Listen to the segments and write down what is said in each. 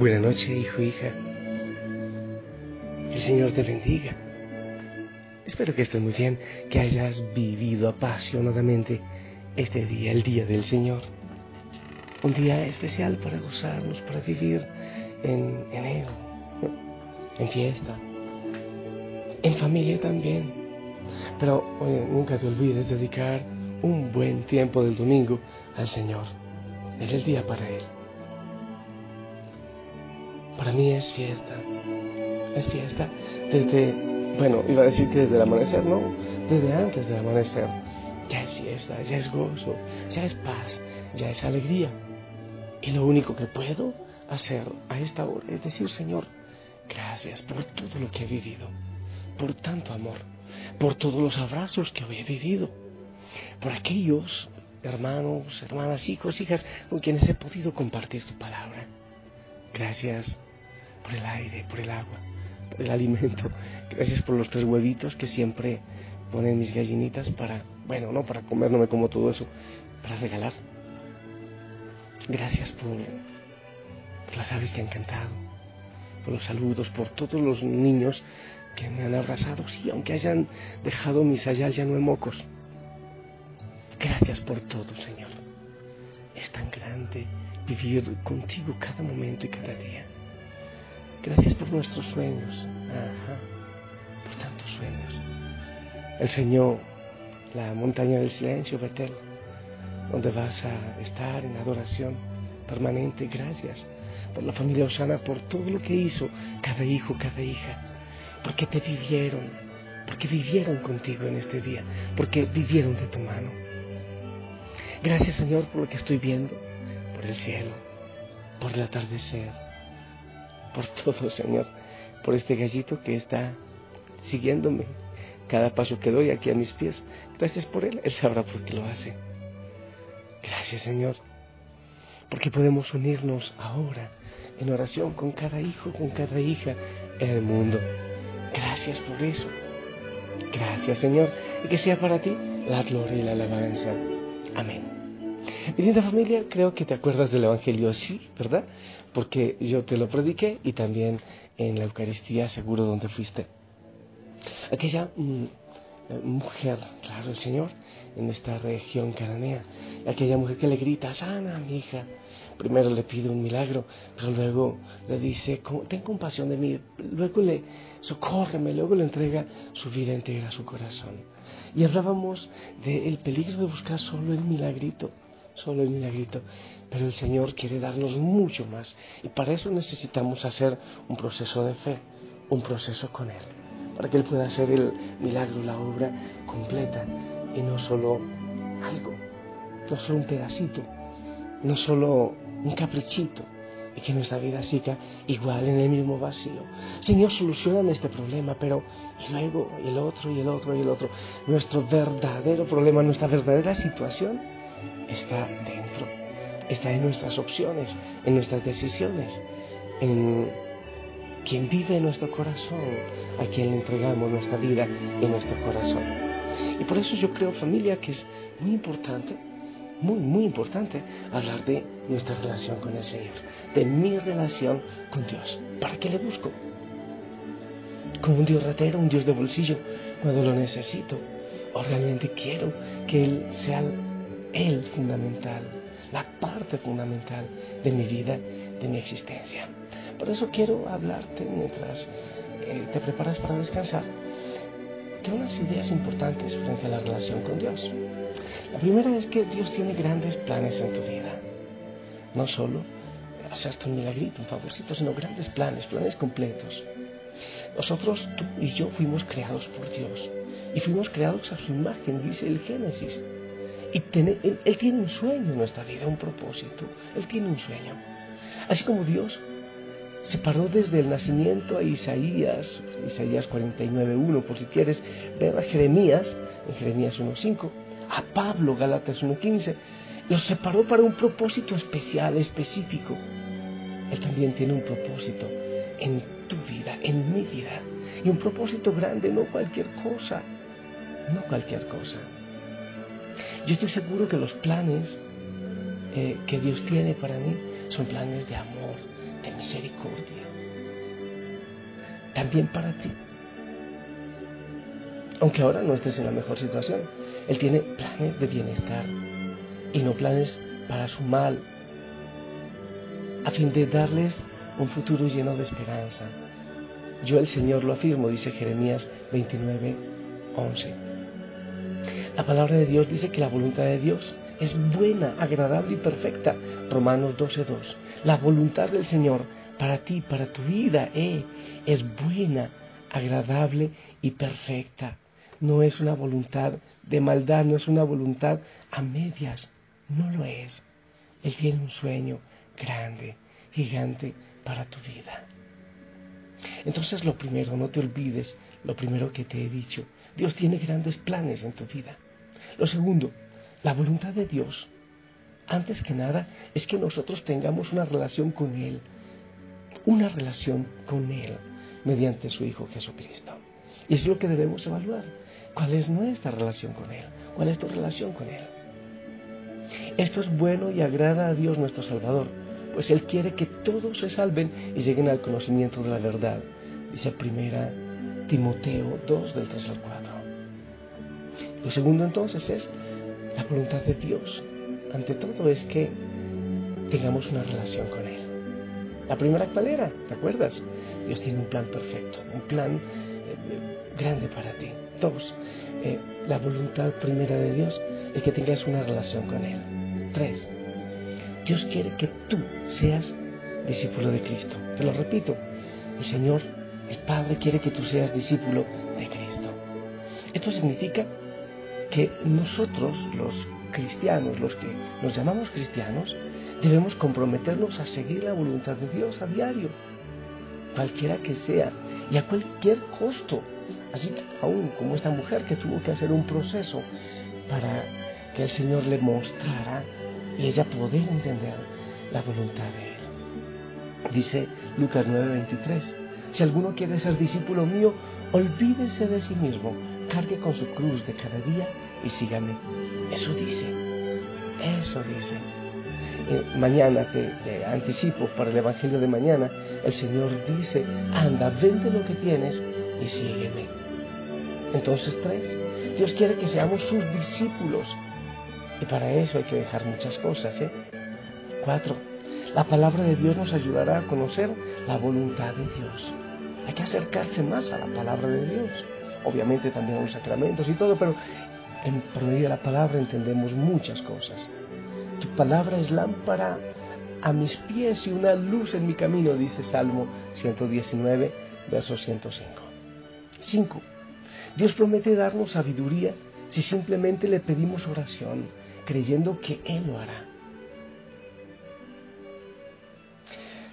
Buenas noches, hijo, hija. El Señor te bendiga. Espero que estés muy bien, que hayas vivido apasionadamente este día, el día del Señor. Un día especial para gozarnos, para vivir en, en Él, en fiesta, en familia también. Pero oye, nunca te olvides dedicar un buen tiempo del domingo al Señor. Es el día para Él. Para mí es fiesta. Es fiesta desde, bueno, iba a decir que desde el amanecer, no, desde antes del amanecer. Ya es fiesta, ya es gozo, ya es paz, ya es alegría. Y lo único que puedo hacer a esta hora es decir, Señor, gracias por todo lo que he vivido, por tanto amor, por todos los abrazos que he vivido, por aquellos hermanos, hermanas, hijos, hijas con quienes he podido compartir tu palabra. Gracias por el aire, por el agua, por el alimento. Gracias por los tres huevitos que siempre ponen mis gallinitas para, bueno, no para comer, no me como todo eso, para regalar. Gracias por, las aves que han cantado, por los saludos, por todos los niños que me han abrazado, sí, aunque hayan dejado mi sayal ya no en mocos. Gracias por todo, Señor. Es tan grande vivir contigo cada momento y cada día. Gracias por nuestros sueños. Ajá, por tantos sueños. El Señor, la montaña del silencio, Betel, donde vas a estar en adoración permanente. Gracias por la familia Osana, por todo lo que hizo cada hijo, cada hija. Porque te vivieron, porque vivieron contigo en este día, porque vivieron de tu mano. Gracias Señor por lo que estoy viendo, por el cielo, por el atardecer, por todo, Señor, por este gallito que está siguiéndome cada paso que doy aquí a mis pies. Gracias por él, él sabrá por qué lo hace. Gracias, Señor, porque podemos unirnos ahora en oración con cada hijo, con cada hija en el mundo. Gracias por eso. Gracias, Señor, y que sea para ti la gloria y la alabanza. Amén. Mi linda familia, creo que te acuerdas del Evangelio, sí, ¿verdad? Porque yo te lo prediqué y también en la Eucaristía, seguro donde fuiste. Aquella mm, mujer, claro, el Señor, en esta región cananea, aquella mujer que le grita, sana, mi hija. Primero le pide un milagro, pero luego le dice, ten compasión de mí, luego le socórreme, luego le entrega su vida entera su corazón. Y hablábamos del peligro de buscar solo el milagrito, solo el milagrito, pero el Señor quiere darnos mucho más y para eso necesitamos hacer un proceso de fe, un proceso con Él, para que Él pueda hacer el milagro, la obra completa y no solo algo, no solo un pedacito, no solo un caprichito, y que nuestra vida siga igual en el mismo vacío. Señor, soluciona este problema, pero y luego el otro y el otro y el otro. Nuestro verdadero problema, nuestra verdadera situación está dentro, está en nuestras opciones, en nuestras decisiones, en quien vive en nuestro corazón, a quien le entregamos nuestra vida en nuestro corazón. Y por eso yo creo, familia, que es muy importante, muy, muy importante hablar de nuestra relación con el Señor, de mi relación con Dios. ¿Para qué le busco? Como un Dios ratero, un Dios de bolsillo, cuando lo necesito. O realmente quiero que Él sea fundamental, la parte fundamental de mi vida, de mi existencia. Por eso quiero hablarte mientras eh, te preparas para descansar de unas ideas importantes frente a la relación con Dios. La primera es que Dios tiene grandes planes en tu vida. No solo hacerte un milagrito, un favorcito, sino grandes planes, planes completos. Nosotros, tú y yo, fuimos creados por Dios. Y fuimos creados a su imagen, dice el Génesis. Y él, tiene un sueño en nuestra vida, un propósito. Él tiene un sueño. Así como Dios separó desde el nacimiento a Isaías, Isaías 49.1, por si quieres ver a Jeremías, en Jeremías 1.5, a Pablo, Galatas 1.15, los separó para un propósito especial, específico. Él también tiene un propósito en tu vida, en mi vida. Y un propósito grande, no cualquier cosa. No cualquier cosa. Yo estoy seguro que los planes eh, que Dios tiene para mí son planes de amor, de misericordia. También para ti. Aunque ahora no estés en la mejor situación, Él tiene planes de bienestar y no planes para su mal, a fin de darles un futuro lleno de esperanza. Yo el Señor lo afirmo, dice Jeremías 29, 11. La palabra de Dios dice que la voluntad de Dios es buena, agradable y perfecta. Romanos 12, 2. La voluntad del Señor para ti, para tu vida, eh, es buena, agradable y perfecta. No es una voluntad de maldad, no es una voluntad a medias, no lo es. Él tiene un sueño grande, gigante para tu vida. Entonces lo primero, no te olvides lo primero que te he dicho. Dios tiene grandes planes en tu vida. Lo segundo, la voluntad de Dios, antes que nada, es que nosotros tengamos una relación con Él, una relación con Él, mediante su Hijo Jesucristo. Y es lo que debemos evaluar. ¿Cuál es nuestra relación con Él? ¿Cuál es tu relación con Él? Esto es bueno y agrada a Dios nuestro Salvador, pues Él quiere que todos se salven y lleguen al conocimiento de la verdad. Dice primera Timoteo 2 del 3 al 4. Lo segundo entonces es la voluntad de Dios. Ante todo es que tengamos una relación con Él. La primera cuál ¿te acuerdas? Dios tiene un plan perfecto, un plan eh, grande para ti. Dos, eh, la voluntad primera de Dios es que tengas una relación con Él. Tres, Dios quiere que tú seas discípulo de Cristo. Te lo repito, el Señor, el Padre quiere que tú seas discípulo de Cristo. Esto significa que nosotros, los cristianos, los que nos llamamos cristianos, debemos comprometernos a seguir la voluntad de Dios a diario, cualquiera que sea, y a cualquier costo. Así que aún como esta mujer que tuvo que hacer un proceso para que el Señor le mostrara y ella poder entender la voluntad de Él. Dice Lucas 9:23, si alguno quiere ser discípulo mío, olvídese de sí mismo, cargue con su cruz de cada día y sígame. Eso dice, eso dice. Eh, mañana te, anticipo para el Evangelio de mañana, el Señor dice, anda, vende lo que tienes y sígueme. Entonces tres, Dios quiere que seamos sus discípulos y para eso hay que dejar muchas cosas. ¿eh? Cuatro, la palabra de Dios nos ayudará a conocer la voluntad de Dios. Hay que acercarse más a la palabra de Dios. Obviamente también a los sacramentos y todo, pero en, por medio de la palabra entendemos muchas cosas. Tu palabra es lámpara a mis pies y una luz en mi camino, dice Salmo 119, verso 105. 5. Dios promete darnos sabiduría si simplemente le pedimos oración creyendo que Él lo hará.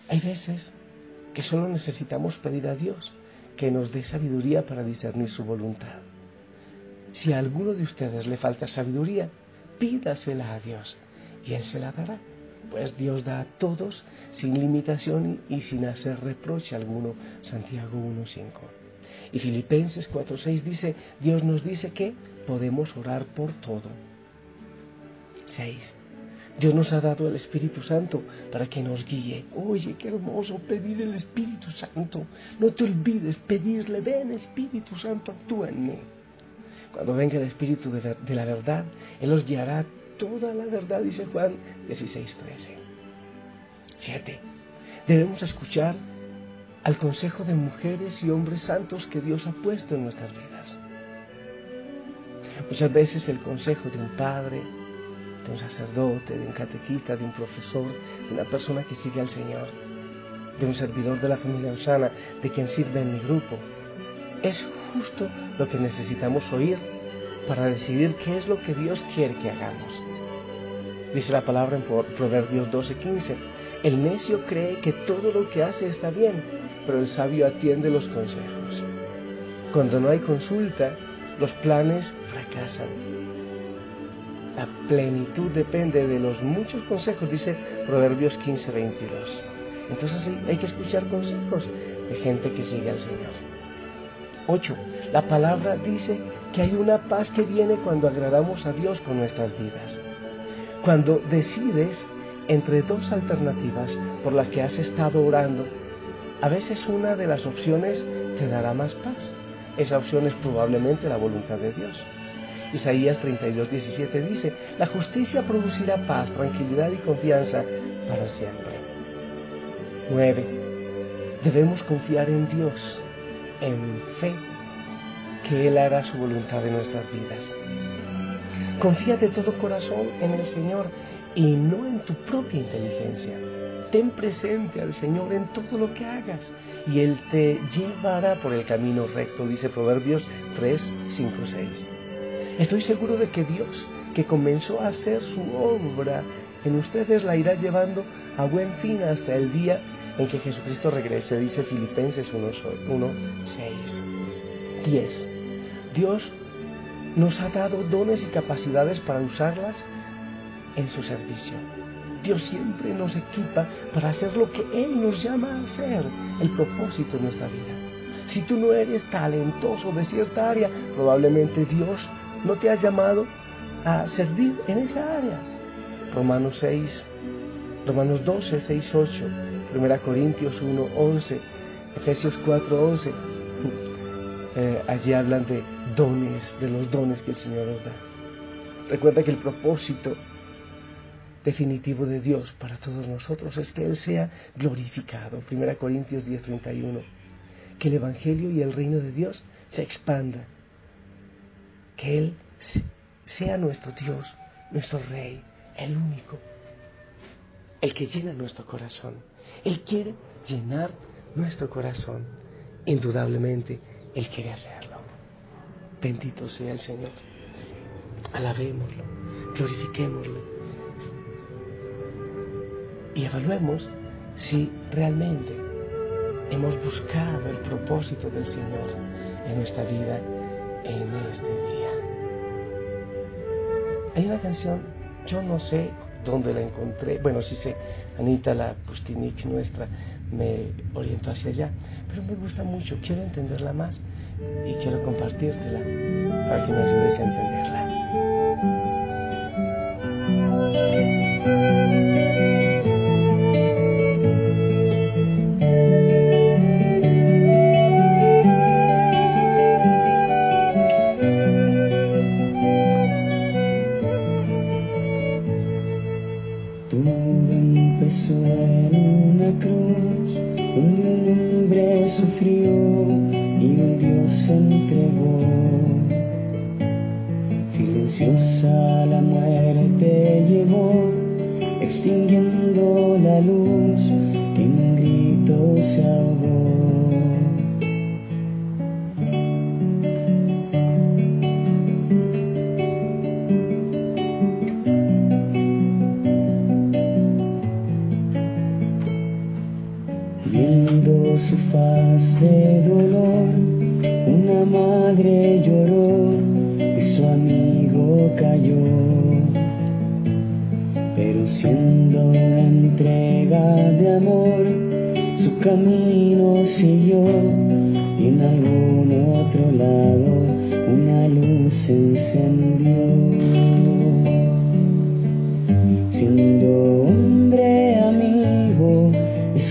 Hay veces que solo necesitamos pedir a Dios que nos dé sabiduría para discernir su voluntad. Si a alguno de ustedes le falta sabiduría, pídasela a Dios y Él se la dará. Pues Dios da a todos sin limitación y sin hacer reproche alguno. Santiago 1.5. Y Filipenses 4.6 dice, Dios nos dice que podemos orar por todo. 6. Dios nos ha dado el Espíritu Santo para que nos guíe. Oye, qué hermoso pedir el Espíritu Santo. No te olvides pedirle, ven Espíritu Santo, actúa en mí. Cuando venga el Espíritu de, la verdad, Él os guiará toda la verdad, dice Juan 16, 13. 7. Debemos escuchar al consejo de mujeres y hombres santos que Dios ha puesto en nuestras vidas. Muchas veces el consejo de un padre, de un sacerdote, de un catequista, de un profesor, de una persona que sigue al Señor, de un servidor de la familia Osana, de quien sirve en mi grupo. Es justo lo que necesitamos oír para decidir qué es lo que Dios quiere que hagamos. Dice la palabra en Proverbios 12:15, el necio cree que todo lo que hace está bien, pero el sabio atiende los consejos. Cuando no hay consulta, los planes fracasan. La plenitud depende de los muchos consejos, dice Proverbios 15, 22. Entonces hay que escuchar consejos de gente que sigue al Señor. 8. La palabra dice que hay una paz que viene cuando agradamos a Dios con nuestras vidas. Cuando decides entre dos alternativas por las que has estado orando, a veces una de las opciones te dará más paz. Esa opción es probablemente la voluntad de Dios. Isaías 32, 17 dice, la justicia producirá paz, tranquilidad y confianza para siempre. 9. Debemos confiar en Dios, en fe, que Él hará su voluntad en nuestras vidas. Confía de todo corazón en el Señor y no en tu propia inteligencia. Ten presente al Señor en todo lo que hagas y Él te llevará por el camino recto, dice Proverbios 3, 5, 6. Estoy seguro de que Dios, que comenzó a hacer su obra en ustedes, la irá llevando a buen fin hasta el día en que Jesucristo regrese, dice Filipenses 1, 1 6. 10. Dios nos ha dado dones y capacidades para usarlas en su servicio. Dios siempre nos equipa para hacer lo que Él nos llama a hacer, el propósito de nuestra vida. Si tú no eres talentoso de cierta área, probablemente Dios no te ha llamado a servir en esa área. Romanos 6, Romanos 12, 6, 8, 1 Corintios 1, 11, Efesios 4, 11. Eh, allí hablan de dones, de los dones que el Señor nos da. Recuerda que el propósito definitivo de Dios para todos nosotros es que Él sea glorificado. 1 Corintios 10, 31. Que el Evangelio y el reino de Dios se expanda que Él sea nuestro Dios, nuestro Rey, el único, el que llena nuestro corazón. Él quiere llenar nuestro corazón. Indudablemente, Él quiere hacerlo. Bendito sea el Señor. Alabémoslo, glorifiquémoslo y evaluemos si realmente hemos buscado el propósito del Señor en nuestra vida en este día. Hay una canción, yo no sé dónde la encontré, bueno, sí sé, Anita, la Pustinik nuestra, me orientó hacia allá, pero me gusta mucho, quiero entenderla más y quiero compartírtela para que me ayudes a entenderla.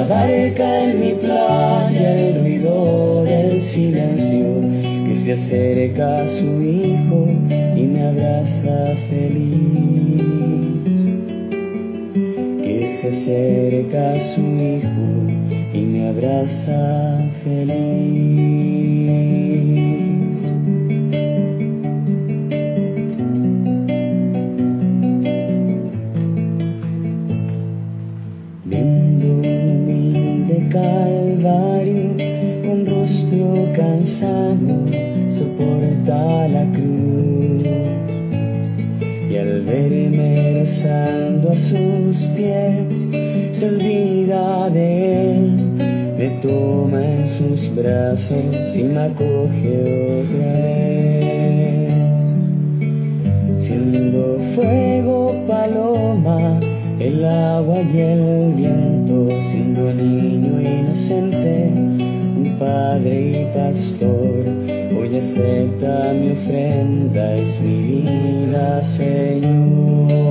la barca en mi playa, el ruido del silencio, que se acerca a su hijo y me abraza feliz, que se acerca a su hijo y me abraza feliz. Rezando a sus pies se olvida de él, me toma en sus brazos y me acoge otra vez. Siendo fuego paloma, el agua y el viento, siendo niño inocente, un padre y pastor Hoy acepta mi ofrenda, es mi vida, Señor.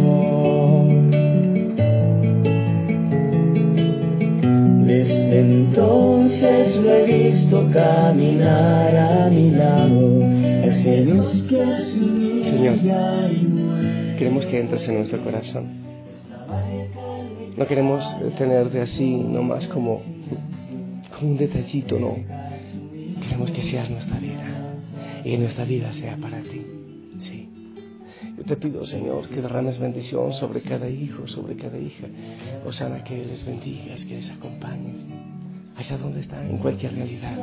Caminar a mi lado, Señor, queremos que entres en nuestro corazón. No queremos tenerte así nomás como, como un detallito, no. Queremos que seas nuestra vida y que nuestra vida sea para ti. Sí. Yo te pido, Señor, que derrames bendición sobre cada hijo, sobre cada hija. Osana, que les bendigas, que les acompañes donde están, en cualquier realidad.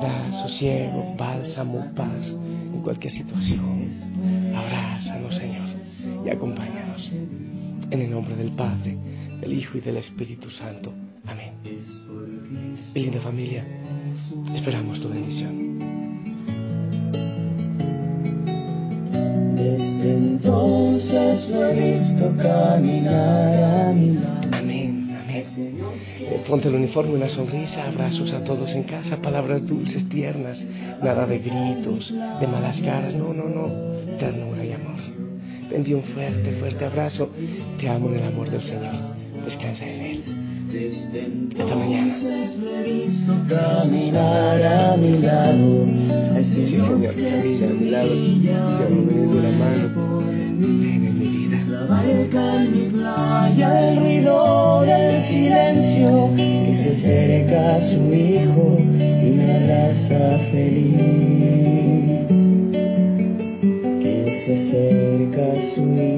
Da sosiego, bálsamo, paz en cualquier situación. Abrázanos, Señor, y acompáñanos. En el nombre del Padre, del Hijo y del Espíritu Santo. Amén. linda familia, esperamos tu bendición. Desde entonces lo he visto caminar ponte el uniforme, una sonrisa, abrazos a todos en casa, palabras dulces, tiernas, nada de gritos, de malas caras, no, no, no, ternura y amor. Te un fuerte, fuerte abrazo, te amo en el amor del Señor, descansa en Él. Hasta mañana. Caminar a mi lado, sí, Señor, camina a mi lado, amo de la mano, ven en mi vida la barca en mi playa, el ruido del silencio, que se acerca a su hijo y me abraza feliz. Que se acerca a su hijo.